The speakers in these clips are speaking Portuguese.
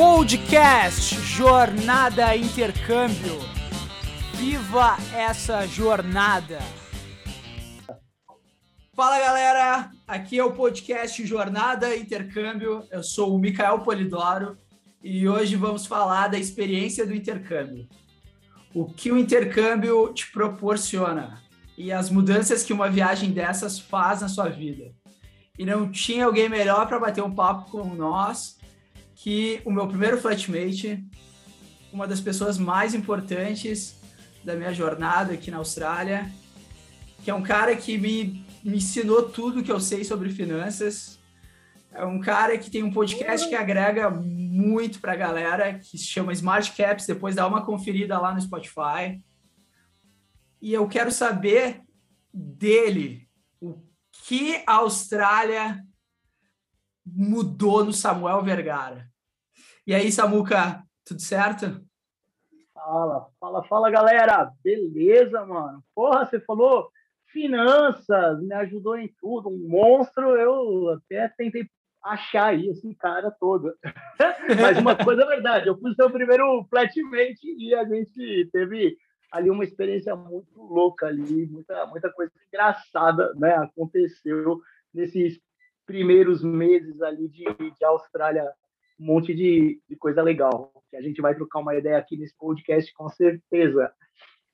Podcast Jornada Intercâmbio. Viva essa jornada! Fala galera, aqui é o podcast Jornada Intercâmbio. Eu sou o Micael Polidoro e hoje vamos falar da experiência do intercâmbio. O que o intercâmbio te proporciona e as mudanças que uma viagem dessas faz na sua vida. E não tinha alguém melhor para bater um papo com nós que o meu primeiro flatmate, uma das pessoas mais importantes da minha jornada aqui na Austrália, que é um cara que me, me ensinou tudo que eu sei sobre finanças. É um cara que tem um podcast que agrega muito para a galera, que se chama Smart Caps. Depois dá uma conferida lá no Spotify. E eu quero saber dele o que a Austrália mudou no Samuel Vergara. E aí, Samuca, tudo certo? Fala, fala, fala, galera. Beleza, mano. Porra, você falou finanças, me ajudou em tudo, um monstro. Eu até tentei achar esse cara todo. Mas uma coisa é verdade, eu fui seu primeiro flatmate e a gente teve ali uma experiência muito louca ali, muita, muita coisa engraçada, né? Aconteceu nesses primeiros meses ali de, de Austrália um monte de, de coisa legal, que a gente vai trocar uma ideia aqui nesse podcast com certeza.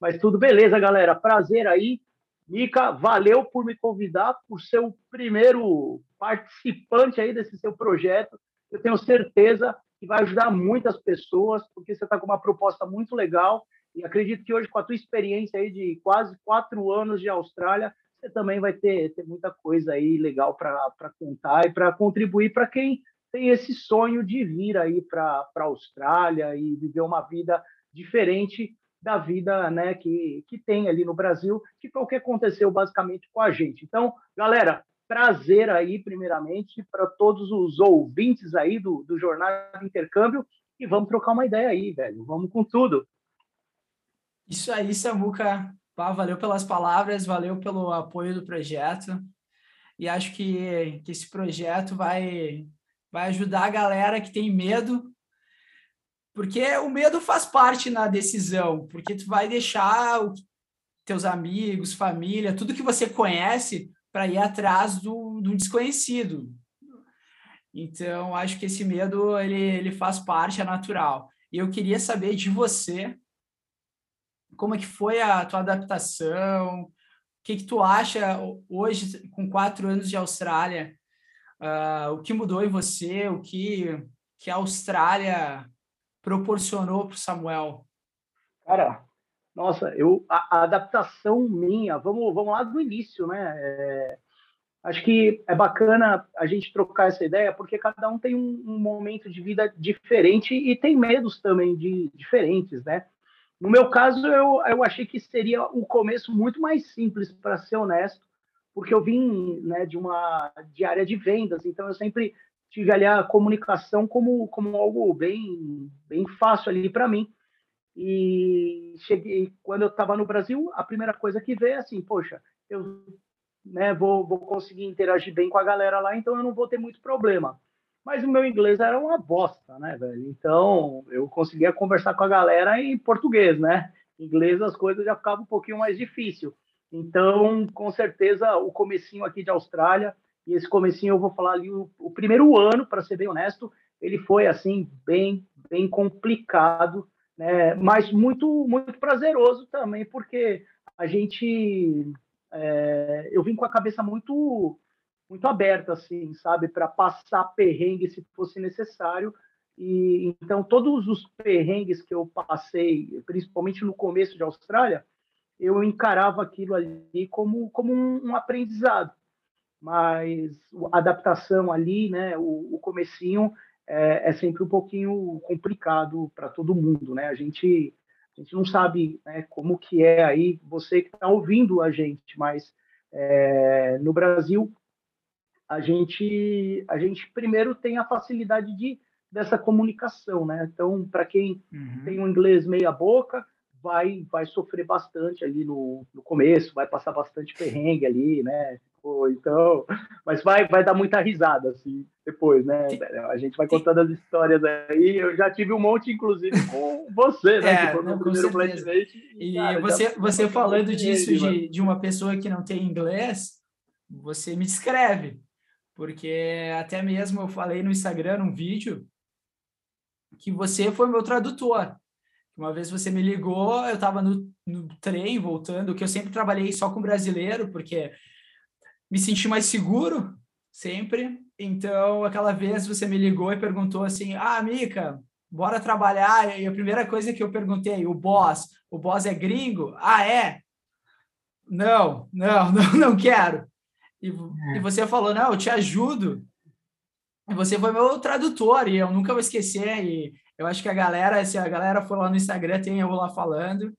Mas tudo beleza, galera. Prazer aí. Mica, valeu por me convidar, por ser o primeiro participante aí desse seu projeto. Eu tenho certeza que vai ajudar muitas pessoas, porque você está com uma proposta muito legal. E acredito que hoje, com a tua experiência aí de quase quatro anos de Austrália, você também vai ter, ter muita coisa aí legal para contar e para contribuir para quem tem esse sonho de vir aí para a Austrália e viver uma vida diferente da vida né, que, que tem ali no Brasil, que foi o que aconteceu basicamente com a gente. Então, galera, prazer aí, primeiramente, para todos os ouvintes aí do, do Jornal Intercâmbio e vamos trocar uma ideia aí, velho. Vamos com tudo. Isso aí, Samuca. valeu pelas palavras, valeu pelo apoio do projeto. E acho que, que esse projeto vai, vai ajudar a galera que tem medo, porque o medo faz parte na decisão, porque tu vai deixar o, teus amigos, família, tudo que você conhece para ir atrás do, do desconhecido. Então, acho que esse medo ele, ele faz parte, é natural. E eu queria saber de você como é que foi a tua adaptação, o que, que tu acha hoje, com quatro anos de Austrália, uh, o que mudou em você, o que, que a Austrália proporcionou para o Samuel? Cara, nossa, eu, a, a, adaptação minha, vamos, vamos lá do início, né? É, acho que é bacana a gente trocar essa ideia, porque cada um tem um, um, momento de vida diferente e tem medos também de diferentes, né? No meu caso, eu, eu achei que seria um começo muito mais simples, para ser honesto, porque eu vim né, de uma de área de vendas, então eu sempre tive ali a comunicação como, como algo bem, bem fácil ali para mim. E cheguei quando eu estava no Brasil, a primeira coisa que veio é assim, poxa, eu né, vou, vou conseguir interagir bem com a galera lá, então eu não vou ter muito problema. Mas o meu inglês era uma bosta, né, velho? Então eu conseguia conversar com a galera em português, né? Em inglês as coisas já ficavam um pouquinho mais difícil. Então, com certeza, o comecinho aqui de Austrália, e esse comecinho eu vou falar ali, o, o primeiro ano, para ser bem honesto, ele foi, assim, bem, bem complicado, né? mas muito, muito prazeroso também, porque a gente... É, eu vim com a cabeça muito muito aberta, assim, sabe, para passar perrengue se fosse necessário. E então todos os perrengues que eu passei, principalmente no começo de Austrália, eu encarava aquilo ali como, como um, um aprendizado. Mas a adaptação ali, né, o, o comecinho é, é, sempre um pouquinho complicado para todo mundo, né? A gente, a gente não sabe né, como que é aí, você que está ouvindo a gente, mas é, no Brasil a gente, a gente primeiro tem a facilidade de, dessa comunicação, né? Então, para quem uhum. tem um inglês meia boca, vai vai sofrer bastante ali no, no começo, vai passar bastante perrengue ali, né? pô, então, mas vai, vai dar muita risada, assim, depois, né? A gente vai contando as histórias aí. Eu já tive um monte, inclusive, com você, né? É, que foi não, primeiro E, cara, você, você falando disso de, de uma pessoa que não tem inglês, você me descreve. Porque até mesmo eu falei no Instagram, num vídeo, que você foi meu tradutor. Uma vez você me ligou, eu estava no, no trem voltando, que eu sempre trabalhei só com brasileiro, porque me senti mais seguro sempre. Então, aquela vez você me ligou e perguntou assim: Ah, Mica, bora trabalhar. E a primeira coisa que eu perguntei, o boss, o boss é gringo? Ah, é? Não, não, não, não quero. E, é. e você falou: Não, eu te ajudo. E você foi meu tradutor, e eu nunca vou esquecer. E eu acho que a galera, se a galera for lá no Instagram, tem eu lá falando.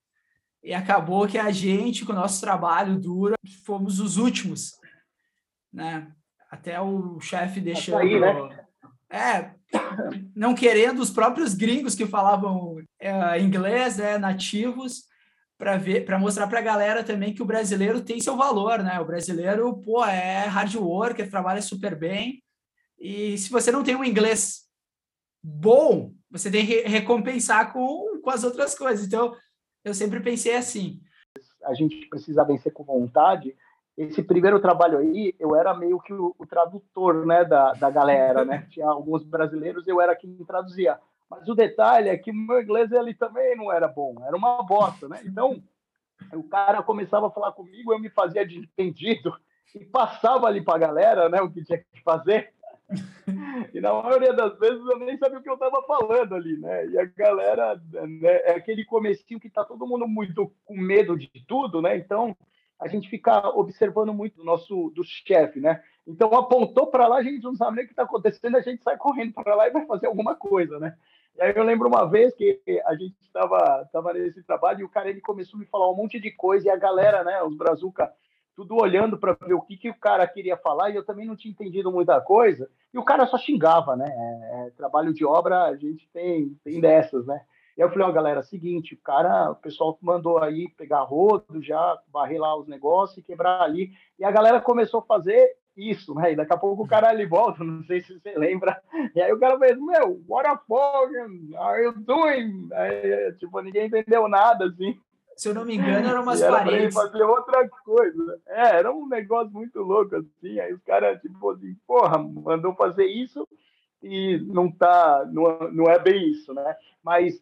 E acabou que a gente, com o nosso trabalho duro, fomos os últimos, né? Até o chefe deixando... Aí, né? É, não querendo os próprios gringos que falavam é, inglês, né, nativos, para ver, para mostrar para a galera também que o brasileiro tem seu valor, né? O brasileiro, pô, é hard worker, trabalha super bem. E se você não tem um inglês bom, você tem que recompensar com, com as outras coisas. Então, eu sempre pensei assim. A gente precisa vencer com vontade. Esse primeiro trabalho aí, eu era meio que o, o tradutor né, da, da galera, né? Tinha alguns brasileiros, eu era quem traduzia. Mas o detalhe é que o meu inglês ele também não era bom, era uma bosta, né? Então, o cara começava a falar comigo, eu me fazia de entendido e passava ali para a galera, né, o que tinha que fazer. e na maioria das vezes eu nem sabia o que eu estava falando ali, né? E a galera, né, é aquele comecinho que está todo mundo muito com medo de tudo, né? Então a gente fica observando muito do nosso do chefe, né? Então apontou para lá, a gente não sabe nem o que está acontecendo, a gente sai correndo para lá e vai fazer alguma coisa, né? E aí eu lembro uma vez que a gente estava tava nesse trabalho e o cara ele começou a me falar um monte de coisa e a galera, né, os brazuca tudo olhando para ver o que, que o cara queria falar, e eu também não tinha entendido muita coisa, e o cara só xingava, né? É, é, trabalho de obra, a gente tem, tem dessas, né? E eu falei, ó, oh, galera, seguinte, o cara, o pessoal mandou aí pegar rodo, já varrer lá os negócios e quebrar ali, e a galera começou a fazer isso, né? E daqui a pouco o cara ali volta, não sei se você lembra, e aí o cara fez, meu, what the fuck are you doing? Aí, tipo, ninguém entendeu nada, assim se eu não me engano, eram umas era paredes. fazer outra coisa. É, era um negócio muito louco, assim. Aí os caras, tipo assim, porra, mandou fazer isso e não tá, não, não é bem isso, né? Mas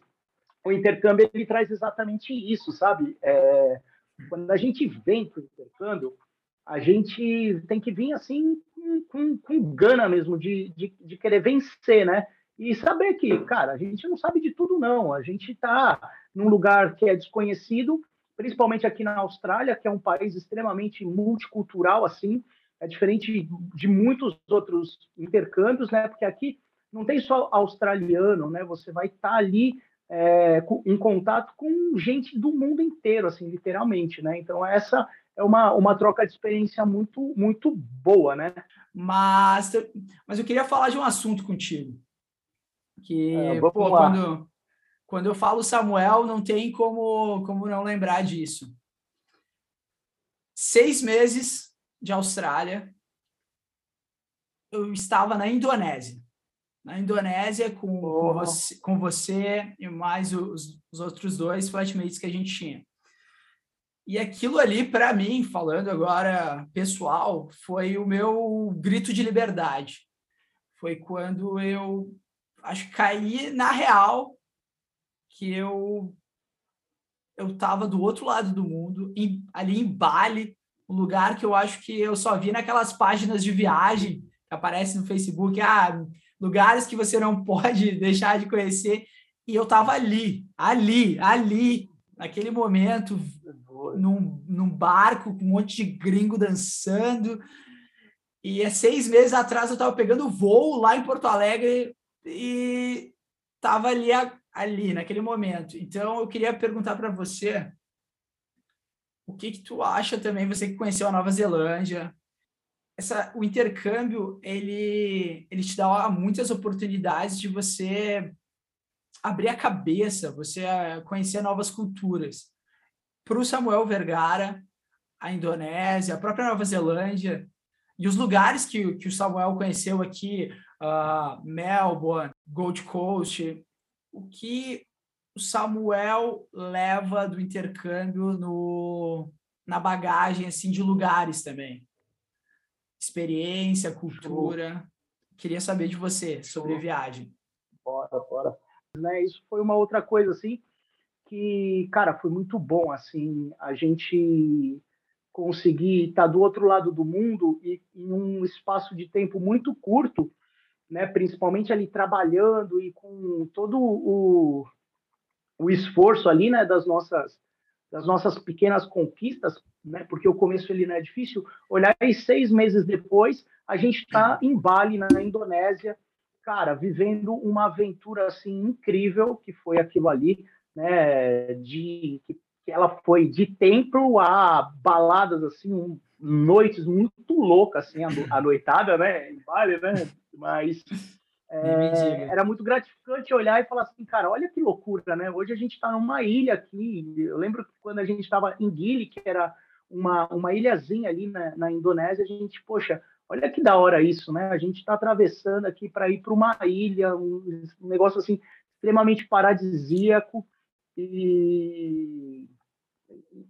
o intercâmbio, ele traz exatamente isso, sabe? É, quando a gente vem para o intercâmbio, a gente tem que vir assim com, com, com gana mesmo de, de, de querer vencer, né? E saber que, cara, a gente não sabe de tudo, não. A gente está num lugar que é desconhecido, principalmente aqui na Austrália, que é um país extremamente multicultural, assim, é diferente de muitos outros intercâmbios, né? Porque aqui não tem só australiano, né? Você vai estar tá ali é, em contato com gente do mundo inteiro, assim, literalmente, né? Então essa é uma, uma troca de experiência muito muito boa, né? Mas, mas eu queria falar de um assunto contigo que é, pô, quando quando eu falo Samuel, não tem como, como não lembrar disso. Seis meses de Austrália, eu estava na Indonésia. Na Indonésia, com, oh. com, você, com você e mais os, os outros dois flatmates que a gente tinha. E aquilo ali, para mim, falando agora pessoal, foi o meu grito de liberdade. Foi quando eu acho que caí na real que eu eu estava do outro lado do mundo, em, ali em Bali, um lugar que eu acho que eu só vi naquelas páginas de viagem que aparecem no Facebook, ah, lugares que você não pode deixar de conhecer. E eu estava ali, ali, ali, naquele momento, num, num barco com um monte de gringo dançando. E é seis meses atrás eu estava pegando voo lá em Porto Alegre e estava ali ali, naquele momento. Então, eu queria perguntar para você o que, que tu acha também, você que conheceu a Nova Zelândia, essa, o intercâmbio, ele, ele te dá muitas oportunidades de você abrir a cabeça, você conhecer novas culturas. Para o Samuel Vergara, a Indonésia, a própria Nova Zelândia, E os lugares que, que o Samuel conheceu aqui, uh, Melbourne, Gold Coast, o que o Samuel leva do intercâmbio no, na bagagem assim de lugares também? Experiência, cultura. Queria saber de você sobre viagem. Bora, bora. Né, isso foi uma outra coisa assim que, cara, foi muito bom assim a gente conseguir estar do outro lado do mundo e em um espaço de tempo muito curto, né, principalmente ali trabalhando e com todo o, o esforço ali, né, das nossas das nossas pequenas conquistas, né, porque o começo ele não é difícil, olhar e seis meses depois a gente está em Bali, na Indonésia, cara, vivendo uma aventura assim incrível que foi aquilo ali, né, de que que ela foi de templo a baladas assim, noites muito loucas assim, a, noitada, né, em Bali, né? Mas é, era muito gratificante olhar e falar assim, cara, olha que loucura, né? Hoje a gente está numa ilha aqui. Eu lembro que quando a gente estava em Gili, que era uma, uma ilhazinha ali na, na Indonésia, a gente, poxa, olha que da hora isso, né? A gente está atravessando aqui para ir para uma ilha, um, um negócio assim extremamente paradisíaco. E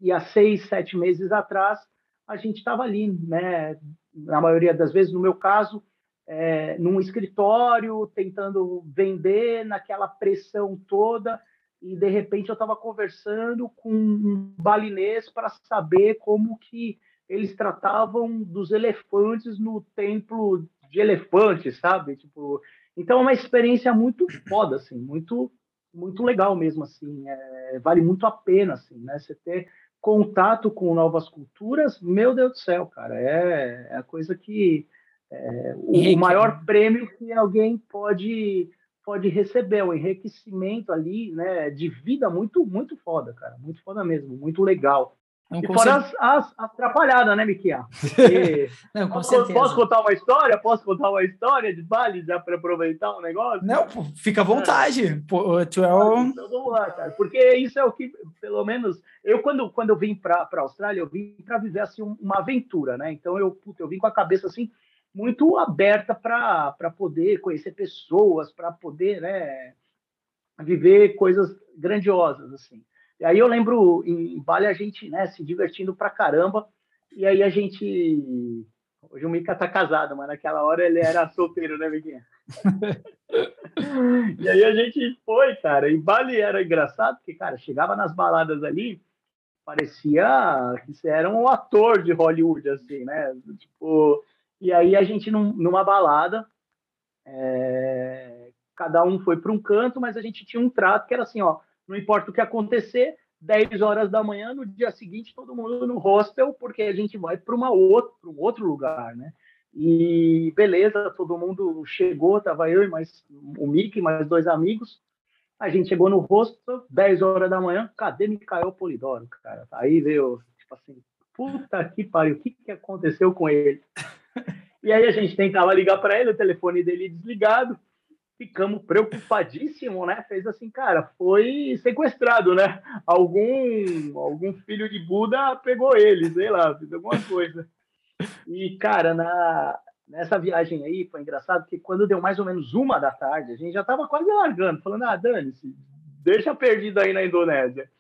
e há seis, sete meses atrás, a gente estava ali, né? Na maioria das vezes, no meu caso, é, num escritório, tentando vender, naquela pressão toda, e de repente eu estava conversando com um balinês para saber como que eles tratavam dos elefantes no templo de elefantes, sabe? Tipo, então é uma experiência muito foda, assim, muito muito legal mesmo, assim, é, vale muito a pena, assim, né? Você ter contato com novas culturas, meu Deus do céu, cara, é, é a coisa que é, o, o maior prêmio que alguém pode pode receber, o um enriquecimento ali, né, de vida muito muito foda, cara, muito foda mesmo, muito legal. Não e fora as, as, atrapalhadas, né, Miquel? Não, posso, certeza. posso contar uma história? Posso contar uma história de Bali já para aproveitar um negócio? Não, pô, fica à vontade. É. Pô, tu é o... Então vamos lá, cara. Porque isso é o que, pelo menos, eu quando, quando eu vim para a Austrália, eu vim para viver assim uma aventura, né? Então eu, puta, eu vim com a cabeça assim muito aberta para poder conhecer pessoas, para poder, né, viver coisas grandiosas assim. E aí eu lembro em Bali a gente, né, se divertindo pra caramba. E aí a gente. Hoje o Mika tá casado, mas naquela hora ele era solteiro, né, Miquinha? e aí a gente foi, cara. E Bali era engraçado, porque, cara, chegava nas baladas ali, parecia que você era um ator de Hollywood, assim, né? Tipo, e aí a gente num, numa balada, é, cada um foi para um canto, mas a gente tinha um trato que era assim, ó, não importa o que acontecer, 10 horas da manhã, no dia seguinte, todo mundo no hostel, porque a gente vai para um outro lugar, né? E beleza, todo mundo chegou, tava eu e mais o Mickey, mais dois amigos. A gente chegou no hostel, 10 horas da manhã, cadê Micael Polidoro, cara? Aí veio, tipo assim, puta que pariu, o que, que aconteceu com ele? E aí a gente tentava ligar para ele, o telefone dele desligado ficamos preocupadíssimos, né? Fez assim, cara, foi sequestrado, né? Algum, algum filho de Buda pegou ele, sei lá, fez alguma coisa. E, cara, na, nessa viagem aí foi engraçado, porque quando deu mais ou menos uma da tarde, a gente já estava quase largando, falando, ah, dane-se, deixa perdido aí na Indonésia.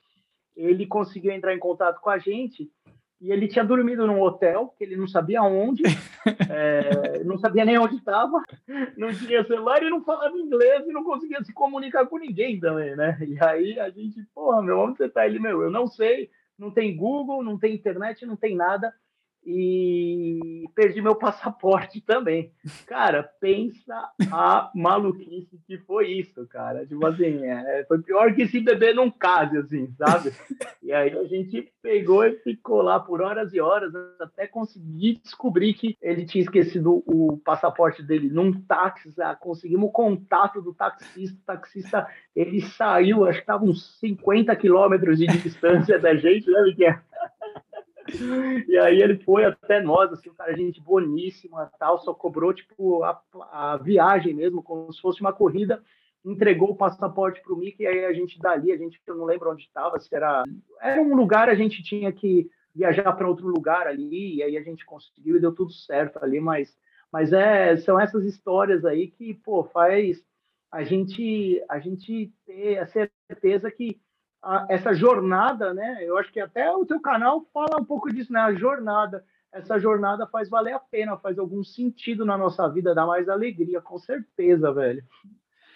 Ele conseguiu entrar em contato com a gente e ele tinha dormido num hotel que ele não sabia onde, é, não sabia nem onde estava, não tinha celular e não falava inglês e não conseguia se comunicar com ninguém também, né? E aí a gente, porra, meu, onde você tá? Ele, meu, eu não sei, não tem Google, não tem internet, não tem nada e perdi meu passaporte também. Cara, pensa a maluquice que foi isso, cara. Tipo assim, é, foi pior que se beber num case, assim, sabe? E aí a gente pegou e ficou lá por horas e horas até conseguir descobrir que ele tinha esquecido o passaporte dele num táxi. Ah, conseguimos o contato do taxista. O taxista, ele saiu, acho que estava uns 50 quilômetros de distância da gente, né, Miguel? E aí ele foi até nós, assim, um cara, gente boníssima, tal, só cobrou, tipo, a, a viagem mesmo, como se fosse uma corrida, entregou o passaporte para o Mickey, e aí a gente dali, a gente, eu não lembro onde estava, se era... Era um lugar, a gente tinha que viajar para outro lugar ali, e aí a gente conseguiu e deu tudo certo ali, mas, mas é, são essas histórias aí que, pô, faz a gente, a gente ter a certeza que a, essa jornada, né, eu acho que até o teu canal fala um pouco disso, né, a jornada, essa jornada faz valer a pena, faz algum sentido na nossa vida, dá mais alegria, com certeza, velho.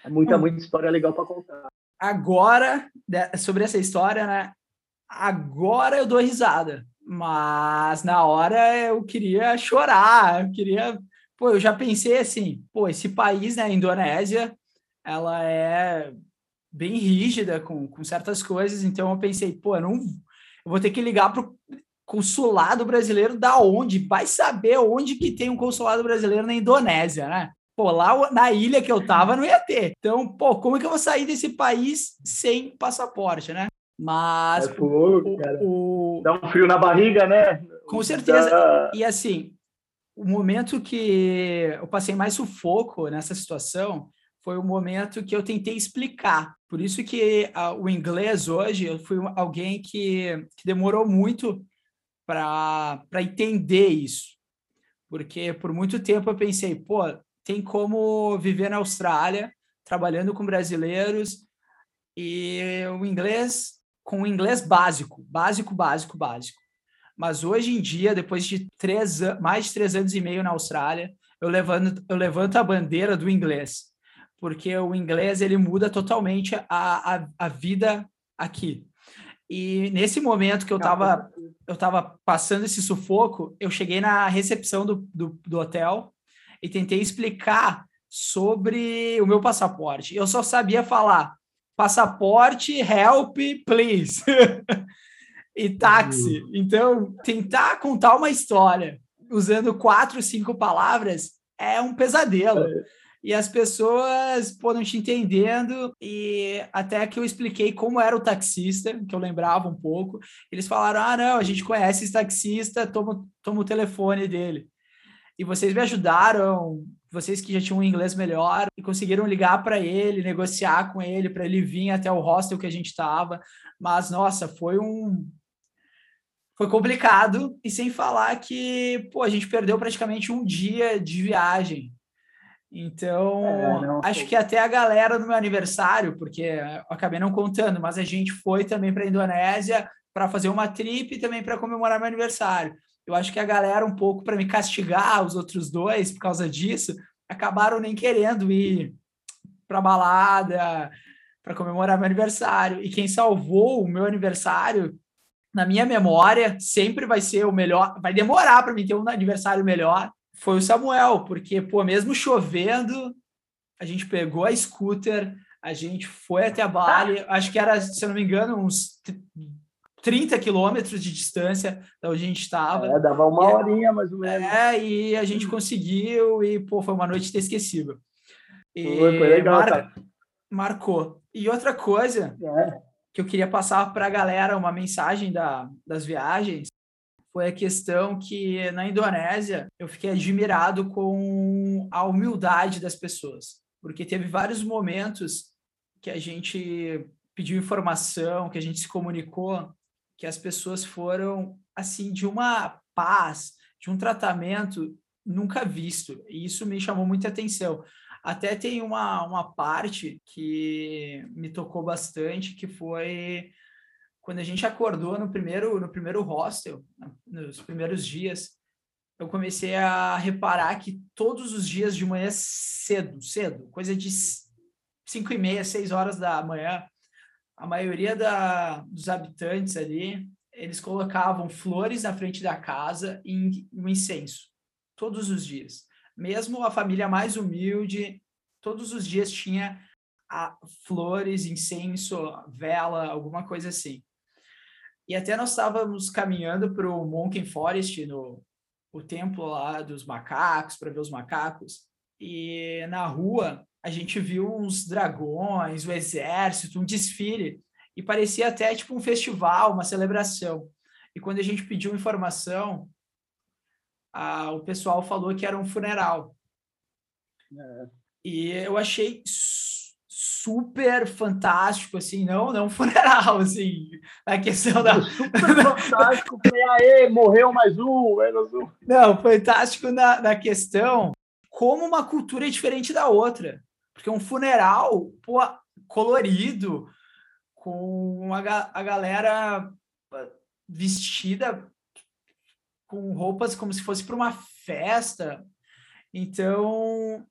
É muita, muita história legal para contar. Agora, sobre essa história, né, agora eu dou risada, mas na hora eu queria chorar, eu queria. Pô, eu já pensei assim, pô, esse país, né, Indonésia, ela é bem rígida com, com certas coisas, então eu pensei, pô, eu não eu vou ter que ligar pro consulado brasileiro da onde? Vai saber onde que tem um consulado brasileiro na Indonésia, né? Pô, lá na ilha que eu tava não ia ter. Então, pô, como é que eu vou sair desse país sem passaporte, né? Mas. É fogo, cara. O... Dá um frio na barriga, né? Com certeza. Dá... E assim, o momento que eu passei mais sufoco nessa situação foi o momento que eu tentei explicar. Por isso que a, o inglês hoje, eu fui alguém que, que demorou muito para entender isso. Porque por muito tempo eu pensei, pô, tem como viver na Austrália, trabalhando com brasileiros, e o inglês com o inglês básico, básico, básico, básico. Mas hoje em dia, depois de três, mais de três anos e meio na Austrália, eu levanto, eu levanto a bandeira do inglês, porque o inglês ele muda totalmente a, a, a vida aqui. E nesse momento que eu estava eu tava passando esse sufoco, eu cheguei na recepção do, do, do hotel e tentei explicar sobre o meu passaporte. Eu só sabia falar passaporte, help, please. e táxi. Uhum. Então, tentar contar uma história usando quatro, cinco palavras é um pesadelo. É. E as pessoas foram te entendendo, e até que eu expliquei como era o taxista, que eu lembrava um pouco, eles falaram: ah, não, a gente conhece esse taxista, toma, toma o telefone dele. E vocês me ajudaram vocês que já tinham um inglês melhor e conseguiram ligar para ele, negociar com ele para ele vir até o hostel que a gente estava. Mas nossa, foi um foi complicado e sem falar que pô, a gente perdeu praticamente um dia de viagem. Então, é, não, acho que até a galera no meu aniversário, porque eu acabei não contando, mas a gente foi também para a Indonésia para fazer uma trip e também para comemorar meu aniversário. Eu acho que a galera, um pouco para me castigar, os outros dois, por causa disso, acabaram nem querendo ir para balada, para comemorar meu aniversário. E quem salvou o meu aniversário, na minha memória, sempre vai ser o melhor. Vai demorar para mim ter um aniversário melhor. Foi o Samuel, porque, pô, mesmo chovendo, a gente pegou a scooter, a gente foi até a Bali, acho que era, se eu não me engano, uns 30 quilômetros de distância da onde a gente estava. É, dava uma e, horinha mais ou menos. É, e a gente conseguiu, e pô, foi uma noite inesquecível. E foi, foi legal, mar... Marcou. E outra coisa é. que eu queria passar para a galera, uma mensagem da, das viagens, foi a questão que na Indonésia eu fiquei admirado com a humildade das pessoas, porque teve vários momentos que a gente pediu informação, que a gente se comunicou que as pessoas foram assim de uma paz, de um tratamento nunca visto. E isso me chamou muita atenção. Até tem uma, uma parte que me tocou bastante, que foi quando a gente acordou no primeiro, no primeiro hostel, nos primeiros dias, eu comecei a reparar que todos os dias de manhã cedo, cedo, coisa de cinco e meia, seis horas da manhã, a maioria da, dos habitantes ali, eles colocavam flores na frente da casa e um incenso, todos os dias. Mesmo a família mais humilde, todos os dias tinha a, flores, incenso, vela, alguma coisa assim. E até nós estávamos caminhando para o Monkey Forest, no o templo lá dos macacos, para ver os macacos. E na rua a gente viu uns dragões, o exército, um desfile, e parecia até tipo um festival, uma celebração. E quando a gente pediu informação, a, o pessoal falou que era um funeral. É. E eu achei super fantástico, assim, não, não funeral, assim, a questão da... Super fantástico, aê, morreu mais um, menos um. Não, fantástico na, na questão como uma cultura é diferente da outra, porque um funeral, pô, colorido, com a, a galera vestida com roupas como se fosse para uma festa, então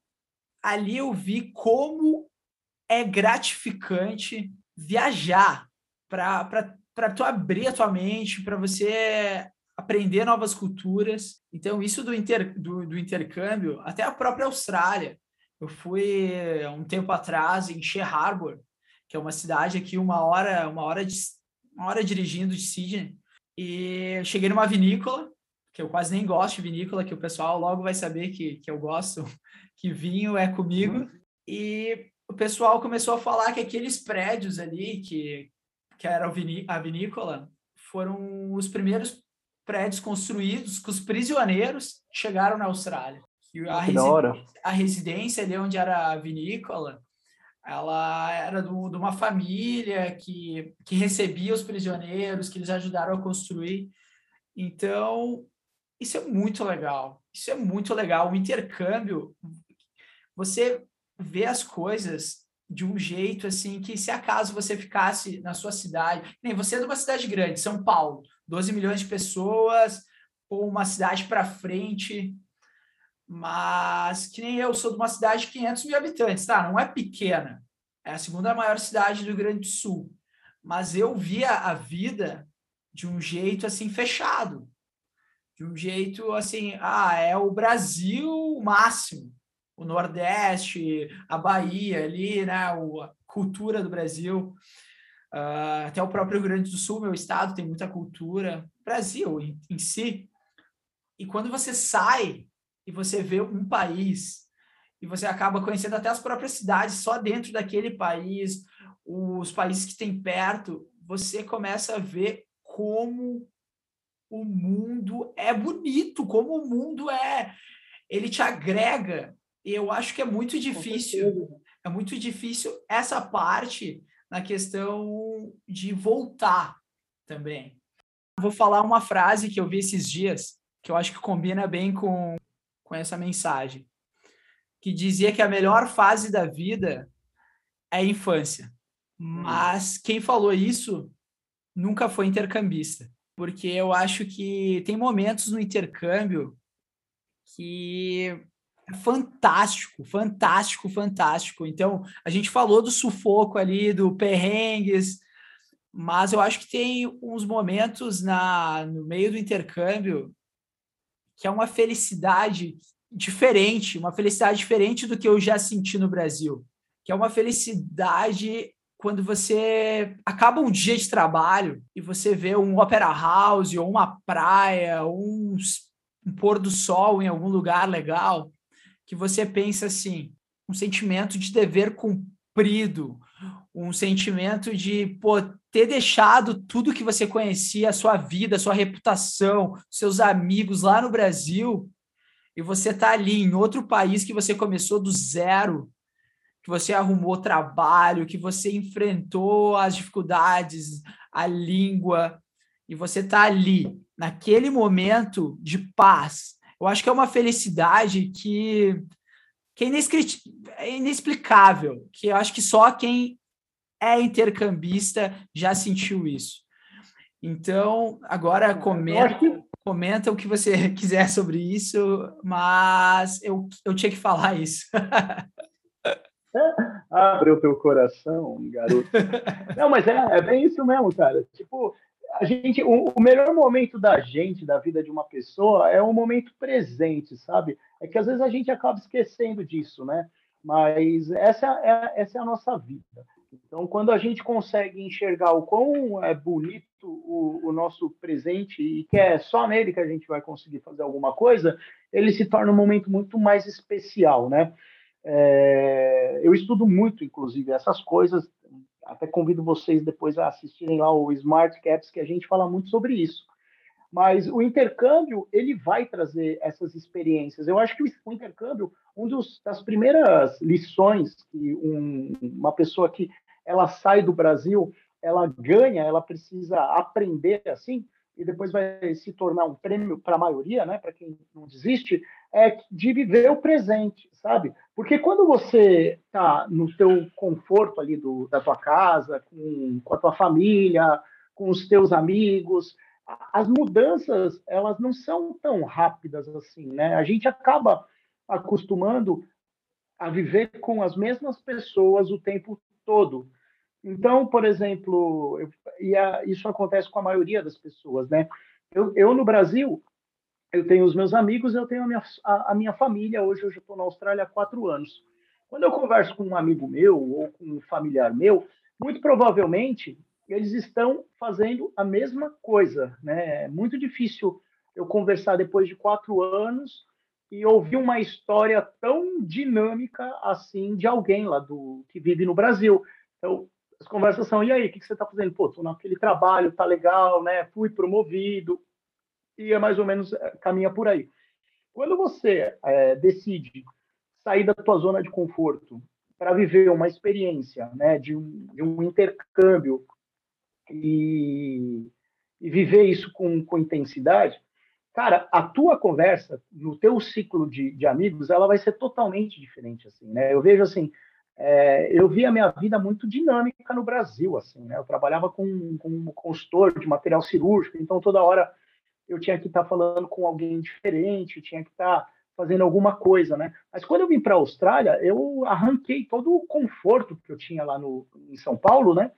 ali eu vi como é gratificante viajar para tu abrir a tua mente, para você aprender novas culturas. Então, isso do, inter, do, do, intercâmbio, até a própria Austrália. Eu fui um tempo atrás em Shea Harbor, que é uma cidade aqui uma hora, uma hora, de, uma hora dirigindo de Sydney, e cheguei numa vinícola, que eu quase nem gosto de vinícola, que o pessoal logo vai saber que, que eu gosto que vinho é comigo. Uhum. E o pessoal começou a falar que aqueles prédios ali, que, que era a vinícola, foram os primeiros prédios construídos que os prisioneiros chegaram na Austrália. E a, residência, a residência ali onde era a vinícola, ela era do, de uma família que, que recebia os prisioneiros, que eles ajudaram a construir. Então, isso é muito legal. Isso é muito legal. O intercâmbio você vê as coisas de um jeito assim que se acaso você ficasse na sua cidade, nem você é de uma cidade grande, São Paulo, 12 milhões de pessoas, ou uma cidade para frente, mas que nem eu sou de uma cidade de 500 mil habitantes, tá? Não é pequena, é a segunda maior cidade do Rio Grande do Sul, mas eu via a vida de um jeito assim fechado, de um jeito assim, ah, é o Brasil máximo o Nordeste, a Bahia ali, né, a cultura do Brasil, uh, até o próprio Rio Grande do Sul, meu estado, tem muita cultura, Brasil em, em si. E quando você sai e você vê um país e você acaba conhecendo até as próprias cidades só dentro daquele país, os países que tem perto, você começa a ver como o mundo é bonito, como o mundo é, ele te agrega eu acho que é muito difícil, é muito difícil essa parte na questão de voltar também. Vou falar uma frase que eu vi esses dias, que eu acho que combina bem com, com essa mensagem, que dizia que a melhor fase da vida é a infância. Hum. Mas quem falou isso nunca foi intercambista, porque eu acho que tem momentos no intercâmbio que fantástico, fantástico, fantástico. Então, a gente falou do sufoco ali, do perrengues, mas eu acho que tem uns momentos na no meio do intercâmbio que é uma felicidade diferente, uma felicidade diferente do que eu já senti no Brasil, que é uma felicidade quando você acaba um dia de trabalho e você vê um opera house ou uma praia, um, um pôr do sol em algum lugar legal que você pensa assim, um sentimento de dever cumprido, um sentimento de pô, ter deixado tudo que você conhecia, a sua vida, a sua reputação, seus amigos lá no Brasil, e você está ali em outro país que você começou do zero, que você arrumou trabalho, que você enfrentou as dificuldades, a língua, e você está ali, naquele momento de paz, eu acho que é uma felicidade que, que é, é inexplicável, que eu acho que só quem é intercambista já sentiu isso. Então, agora comenta, comenta o que você quiser sobre isso, mas eu, eu tinha que falar isso. Abre o teu coração, garoto. Não, mas é, é bem isso mesmo, cara. Tipo, a gente, o, o, melhor momento da gente, da vida de uma pessoa, é o momento presente, sabe? É que às vezes a gente acaba esquecendo disso, né? Mas essa é, essa é a nossa vida. Então, quando a gente consegue enxergar o quão é bonito o, o, nosso presente e que é só nele que a gente vai conseguir fazer alguma coisa, ele se torna um momento muito mais especial, né? É, eu estudo muito, inclusive, essas coisas até convido vocês depois a assistirem lá o Smart Caps, que a gente fala muito sobre isso. Mas o intercâmbio, ele vai trazer essas experiências. Eu acho que o intercâmbio, um dos, das primeiras lições que um, uma pessoa que ela sai do Brasil, ela ganha, ela precisa aprender assim, e depois vai se tornar um prêmio para a maioria, né, para quem não desiste, é de viver o presente, sabe? Porque quando você está no teu conforto ali do, da tua casa, com, com a tua família, com os teus amigos, as mudanças elas não são tão rápidas assim, né? A gente acaba acostumando a viver com as mesmas pessoas o tempo todo. Então, por exemplo, eu, e a, isso acontece com a maioria das pessoas, né? Eu, eu, no Brasil, eu tenho os meus amigos, eu tenho a minha, a, a minha família. Hoje eu estou na Austrália há quatro anos. Quando eu converso com um amigo meu ou com um familiar meu, muito provavelmente eles estão fazendo a mesma coisa, né? É muito difícil eu conversar depois de quatro anos e ouvir uma história tão dinâmica assim de alguém lá do que vive no Brasil. Então, as conversas são, e aí, o que, você está fazendo? Pô, tô naquele trabalho, tá legal, né? Fui promovido, e é mais ou menos, é, caminha por aí. Quando você é, decide sair da tua zona de conforto para viver uma experiência, né, de um, de um intercâmbio e, e, viver isso com, com intensidade, cara, a tua conversa no teu ciclo de, de amigos, ela vai ser totalmente diferente, assim, né? Eu vejo assim, é, eu vi a minha vida muito dinâmica no Brasil, assim, né? Eu trabalhava com, com um consultor de material cirúrgico, então toda hora eu tinha que estar tá falando com alguém diferente, tinha que estar tá fazendo alguma coisa, né? Mas quando eu vim para a Austrália, eu arranquei todo o conforto que eu tinha lá no, em São Paulo, né?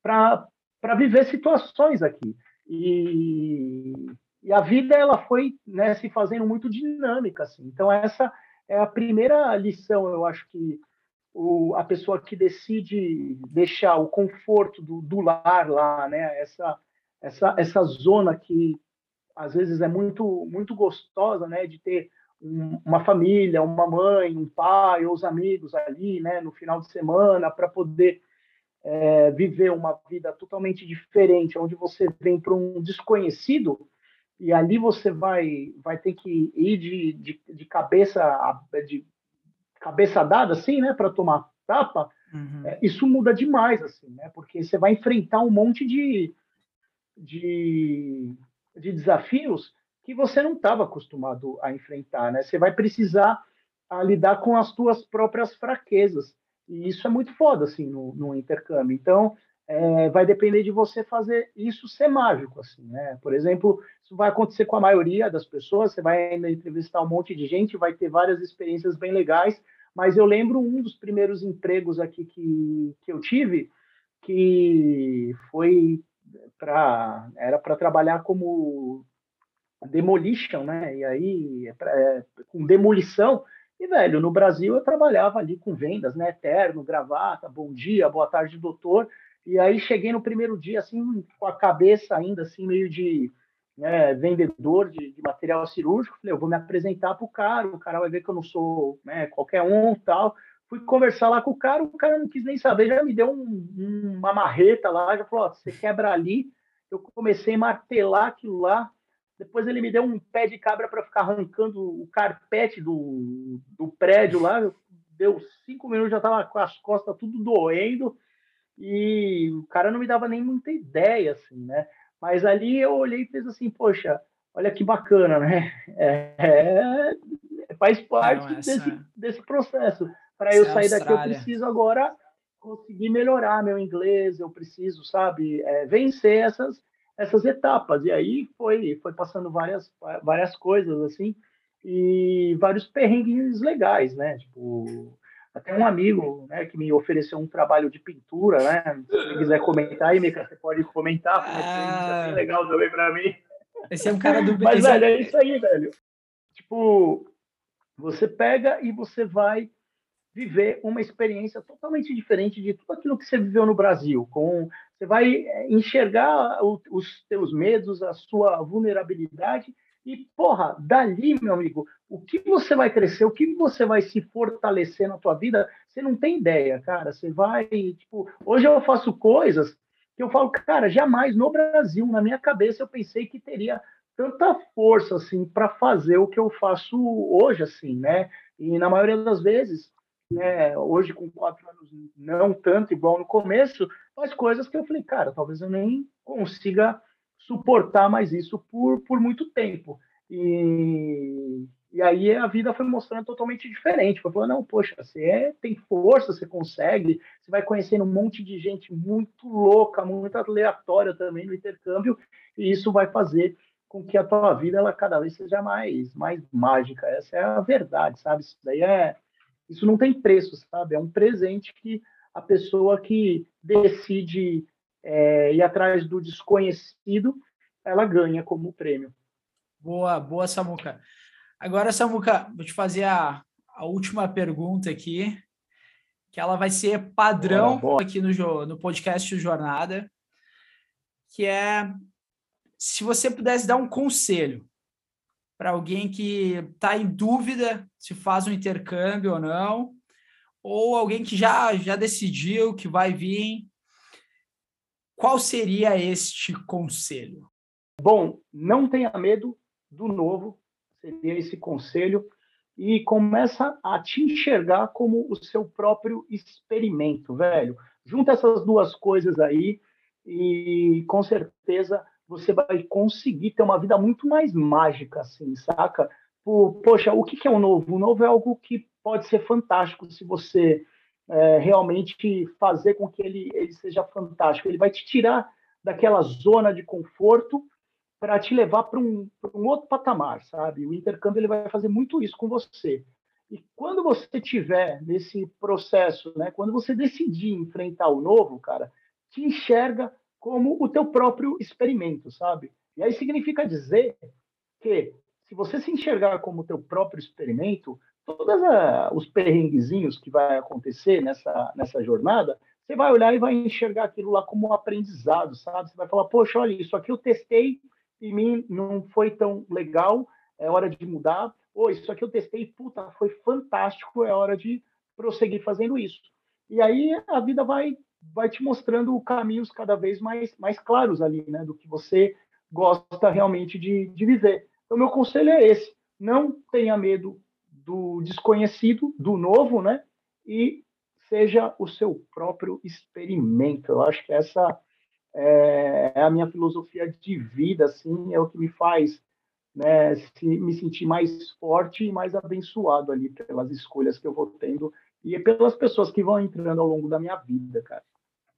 Para viver situações aqui. E, e a vida ela foi né, se fazendo muito dinâmica, assim. Então essa é a primeira lição, eu acho que o, a pessoa que decide deixar o conforto do, do lar lá, né? Essa, essa, essa zona que às vezes é muito, muito gostosa, né? De ter um, uma família, uma mãe, um pai, ou os amigos ali, né? No final de semana, para poder é, viver uma vida totalmente diferente, onde você vem para um desconhecido e ali você vai vai ter que ir de, de, de cabeça de cabeça dada, assim, né, para tomar tapa, uhum. é, isso muda demais, assim, né, porque você vai enfrentar um monte de, de, de desafios que você não estava acostumado a enfrentar, né? Você vai precisar a, lidar com as suas próprias fraquezas. E isso é muito foda, assim, no, no intercâmbio. Então, é, vai depender de você fazer isso ser mágico, assim, né? Por exemplo, isso vai acontecer com a maioria das pessoas, você vai entrevistar um monte de gente, vai ter várias experiências bem legais, mas eu lembro um dos primeiros empregos aqui que, que eu tive, que foi era para trabalhar como demolition, né? E aí é é, com demolição. E velho, no Brasil eu trabalhava ali com vendas, né? Terno, gravata, bom dia, boa tarde, doutor. E aí cheguei no primeiro dia, assim, com a cabeça ainda, assim, meio de né, vendedor de, de, material cirúrgico. Falei, eu vou me apresentar para o cara, o cara vai ver que eu não sou né, qualquer um tal. Fui conversar lá com o cara, o cara não quis nem saber, já me deu um, uma marreta lá, já falou, você quebra ali. Eu comecei a martelar aquilo lá. Depois ele me deu um pé de cabra para ficar arrancando o carpete do, do prédio lá. Deu cinco minutos, já estava com as costas tudo doendo e o cara não me dava nem muita ideia, assim, né? Mas ali eu olhei e fiz assim, poxa, olha que bacana, né? É, é, faz parte não, essa... desse, desse processo. Para eu é sair daqui, eu preciso agora conseguir melhorar meu inglês, eu preciso, sabe, é, vencer essas, essas etapas. E aí foi, foi passando várias, várias coisas, assim, e vários perrengues legais, né? Tipo, até um amigo né, que me ofereceu um trabalho de pintura, né? Se você quiser comentar aí, Mica, você pode comentar, porque ah, é legal também para mim. Esse é um cara do... Mas, velho, é isso aí, velho. Tipo, você pega e você vai viver uma experiência totalmente diferente de tudo aquilo que você viveu no Brasil. Com, você vai é, enxergar o, os teus medos, a sua vulnerabilidade e, porra, dali, meu amigo, o que você vai crescer, o que você vai se fortalecer na tua vida, você não tem ideia, cara. Você vai, tipo, hoje eu faço coisas que eu falo, cara, jamais no Brasil, na minha cabeça, eu pensei que teria tanta força assim para fazer o que eu faço hoje, assim, né? E na maioria das vezes, né, hoje com quatro anos, não tanto igual no começo, mas coisas que eu falei, cara, talvez eu nem consiga suportar mais isso por, por muito tempo. E, e aí a vida foi mostrando totalmente diferente. Foi falando, não, poxa, você é, tem força, você consegue, você vai conhecendo um monte de gente muito louca, muito aleatória também no intercâmbio, e isso vai fazer com que a tua vida ela cada vez seja mais mais mágica. Essa é a verdade, sabe? Isso daí é isso não tem preço, sabe? É um presente que a pessoa que decide é, ir atrás do desconhecido, ela ganha como prêmio. Boa, boa, Samuca. Agora, Samuca, vou te fazer a, a última pergunta aqui, que ela vai ser padrão boa, boa. aqui no, no podcast Jornada, que é se você pudesse dar um conselho para alguém que está em dúvida se faz um intercâmbio ou não, ou alguém que já, já decidiu que vai vir, qual seria este conselho? Bom, não tenha medo do novo, seria esse conselho, e começa a te enxergar como o seu próprio experimento, velho. Junta essas duas coisas aí e com certeza você vai conseguir ter uma vida muito mais mágica, assim, saca? poxa, o que é o novo? O novo é algo que pode ser fantástico se você é, realmente fazer com que ele, ele seja fantástico. Ele vai te tirar daquela zona de conforto para te levar para um, um, outro patamar, sabe? O intercâmbio ele vai fazer muito isso com você. E quando você tiver nesse processo, né, quando você decidir enfrentar o novo, cara, te enxerga como o teu próprio experimento, sabe? E aí significa dizer que se você se enxergar como o teu próprio experimento, todos os perrenguezinhos que vai acontecer nessa, nessa jornada, você vai olhar e vai enxergar aquilo lá como um aprendizado, sabe? Você vai falar, poxa, olha, isso aqui eu testei em mim não foi tão legal, é hora de mudar. Ou isso aqui eu testei, puta, foi fantástico, é hora de prosseguir fazendo isso. E aí a vida vai vai te mostrando caminhos cada vez mais mais claros ali, né, do que você gosta realmente de, de viver. Então meu conselho é esse: não tenha medo do desconhecido, do novo, né? E seja o seu próprio experimento. Eu acho que essa é, é a minha filosofia de vida, assim, é o que me faz né, se, me sentir mais forte e mais abençoado ali pelas escolhas que eu vou tendo e pelas pessoas que vão entrando ao longo da minha vida, cara.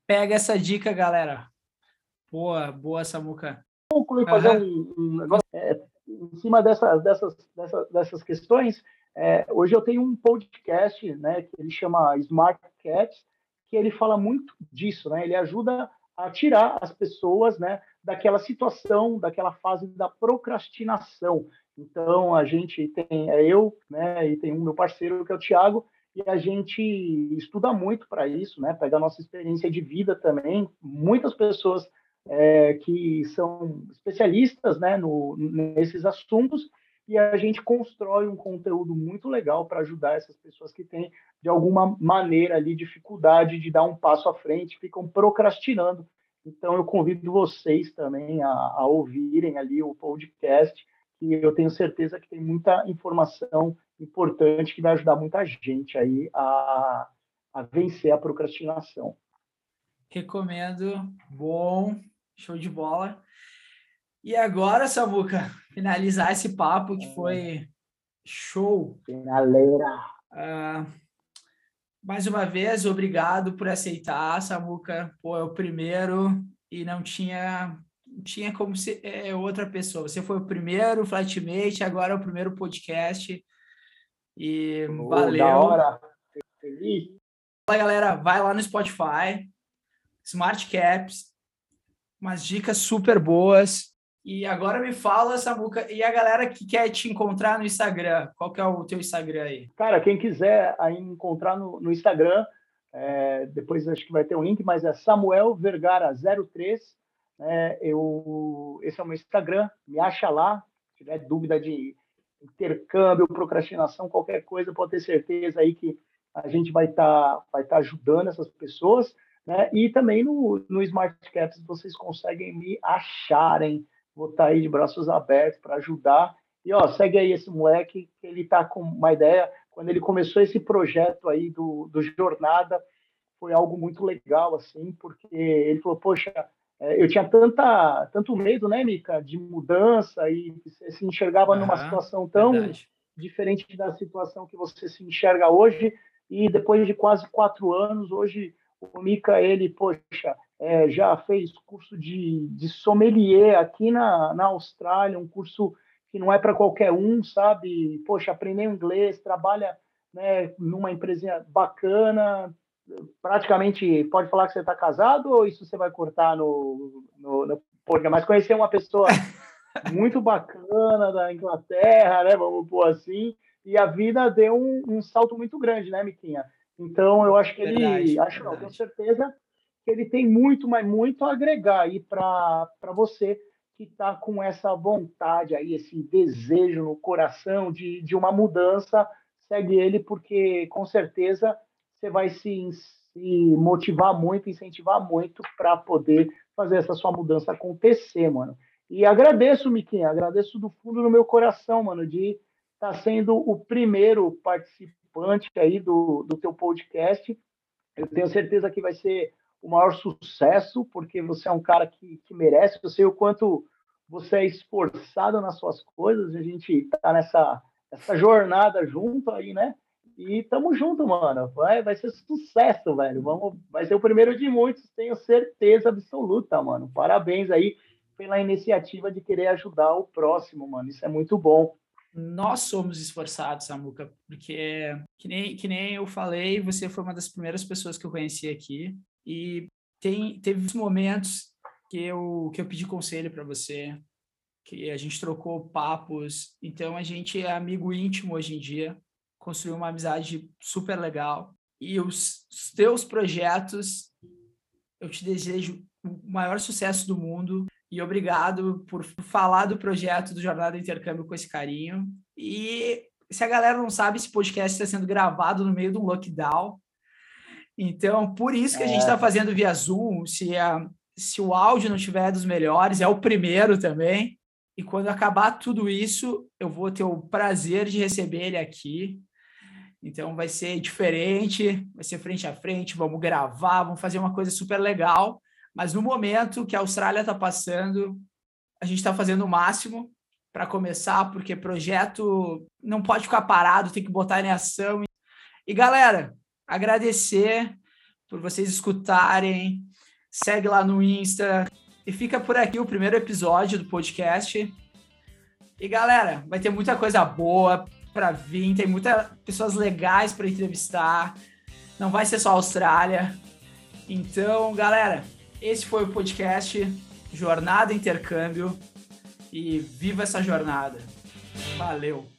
Pega essa dica, galera. Boa, boa, Samuca. Vou concluir fazer um, um negócio é, em cima dessas, dessas, dessas, dessas questões. É, hoje eu tenho um podcast, né, que ele chama Smart Cats, que ele fala muito disso, né? Ele ajuda a tirar as pessoas né, daquela situação, daquela fase da procrastinação. Então, a gente tem, é eu, né, e tem o meu parceiro, que é o Tiago, e a gente estuda muito para isso, né, pegar nossa experiência de vida também. Muitas pessoas é, que são especialistas né, no, nesses assuntos, e a gente constrói um conteúdo muito legal para ajudar essas pessoas que têm, de alguma maneira, ali, dificuldade de dar um passo à frente, ficam procrastinando. Então, eu convido vocês também a, a ouvirem ali o podcast, que eu tenho certeza que tem muita informação importante que vai ajudar muita gente aí a, a vencer a procrastinação. Recomendo, bom, show de bola. E agora, Samuca, finalizar esse papo que foi show. Finaleira. Uh, mais uma vez, obrigado por aceitar, Samuca. Pô, é o primeiro e não tinha não tinha como ser é, outra pessoa. Você foi o primeiro flatmate, agora é o primeiro podcast. E oh, valeu. Da hora. Feliz. Fala, galera, vai lá no Spotify, Smart Caps, umas dicas super boas. E agora me fala, Samuca, e a galera que quer te encontrar no Instagram, qual que é o teu Instagram aí? Cara, quem quiser aí encontrar no, no Instagram, é, depois acho que vai ter um link, mas é Samuel Vergara 03. É, eu, esse é o meu Instagram, me acha lá. Se tiver dúvida de intercâmbio, procrastinação, qualquer coisa, pode ter certeza aí que a gente vai estar tá, vai tá ajudando essas pessoas. Né? E também no, no Smart Caps vocês conseguem me acharem vou estar tá aí de braços abertos para ajudar. E ó, segue aí esse moleque, que ele está com uma ideia. Quando ele começou esse projeto aí do, do Jornada, foi algo muito legal, assim, porque ele falou, poxa, eu tinha tanta, tanto medo, né, Mica, de mudança e se enxergava numa situação tão verdade. diferente da situação que você se enxerga hoje. E depois de quase quatro anos, hoje o Mica, ele, poxa, é, já fez curso de, de sommelier aqui na, na Austrália, um curso que não é para qualquer um, sabe? Poxa, aprender inglês, trabalha né, numa empresa bacana, praticamente pode falar que você está casado ou isso você vai cortar no, no, no programa? Mas conhecer uma pessoa muito bacana da Inglaterra, né? Vamos pôr assim, e a vida deu um, um salto muito grande, né, Miquinha? Então eu acho que ele, verdade, acho verdade. não, tenho certeza que ele tem muito, mas muito a agregar aí para você que está com essa vontade aí, esse desejo no coração de, de uma mudança, segue ele, porque com certeza você vai se, se motivar muito, incentivar muito para poder fazer essa sua mudança acontecer, mano. E agradeço, Miquinha, agradeço do fundo do meu coração, mano, de estar tá sendo o primeiro participante aí do, do teu podcast. Eu tenho certeza que vai ser o maior sucesso, porque você é um cara que, que merece. Eu sei o quanto você é esforçado nas suas coisas. A gente está nessa essa jornada junto aí, né? E tamo junto, mano. Vai, vai ser sucesso, velho. Vamos, vai ser o primeiro de muitos, tenho certeza absoluta, mano. Parabéns aí pela iniciativa de querer ajudar o próximo, mano. Isso é muito bom. Nós somos esforçados, Samuca, porque, que nem, que nem eu falei, você foi uma das primeiras pessoas que eu conheci aqui. E tem, teve momentos que eu, que eu pedi conselho para você, que a gente trocou papos. Então, a gente é amigo íntimo hoje em dia construir uma amizade super legal. E os, teus projetos, eu te desejo o maior sucesso do mundo. E obrigado por falar do projeto do Jornada Intercâmbio com esse carinho. E se a galera não sabe, esse podcast está sendo gravado no meio de um lockdown. Então, por isso que a gente está é. fazendo via Zoom. Se, a, se o áudio não estiver dos melhores, é o primeiro também. E quando acabar tudo isso, eu vou ter o prazer de receber ele aqui então vai ser diferente, vai ser frente a frente, vamos gravar, vamos fazer uma coisa super legal. Mas no momento que a Austrália está passando, a gente está fazendo o máximo para começar, porque projeto não pode ficar parado, tem que botar em ação. E galera, agradecer por vocês escutarem, segue lá no Insta e fica por aqui o primeiro episódio do podcast. E galera, vai ter muita coisa boa para vir, tem muitas pessoas legais para entrevistar. Não vai ser só a Austrália. Então, galera, esse foi o podcast Jornada Intercâmbio e viva essa jornada. Valeu!